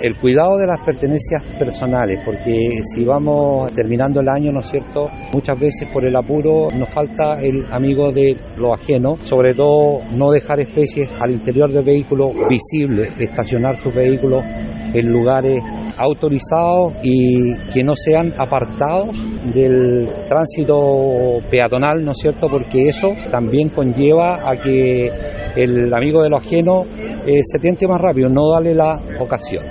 El cuidado de las pertenencias personales, porque si vamos terminando el año, ¿no es cierto? Muchas veces por el apuro nos falta el amigo de lo ajeno, sobre todo no dejar especies al interior del vehículo visibles, estacionar sus vehículos en lugares autorizados y que no sean apartados del tránsito peatonal, ¿no es cierto? Porque eso también conlleva a que el amigo de lo ajeno eh, se tiente más rápido, no darle la ocasión.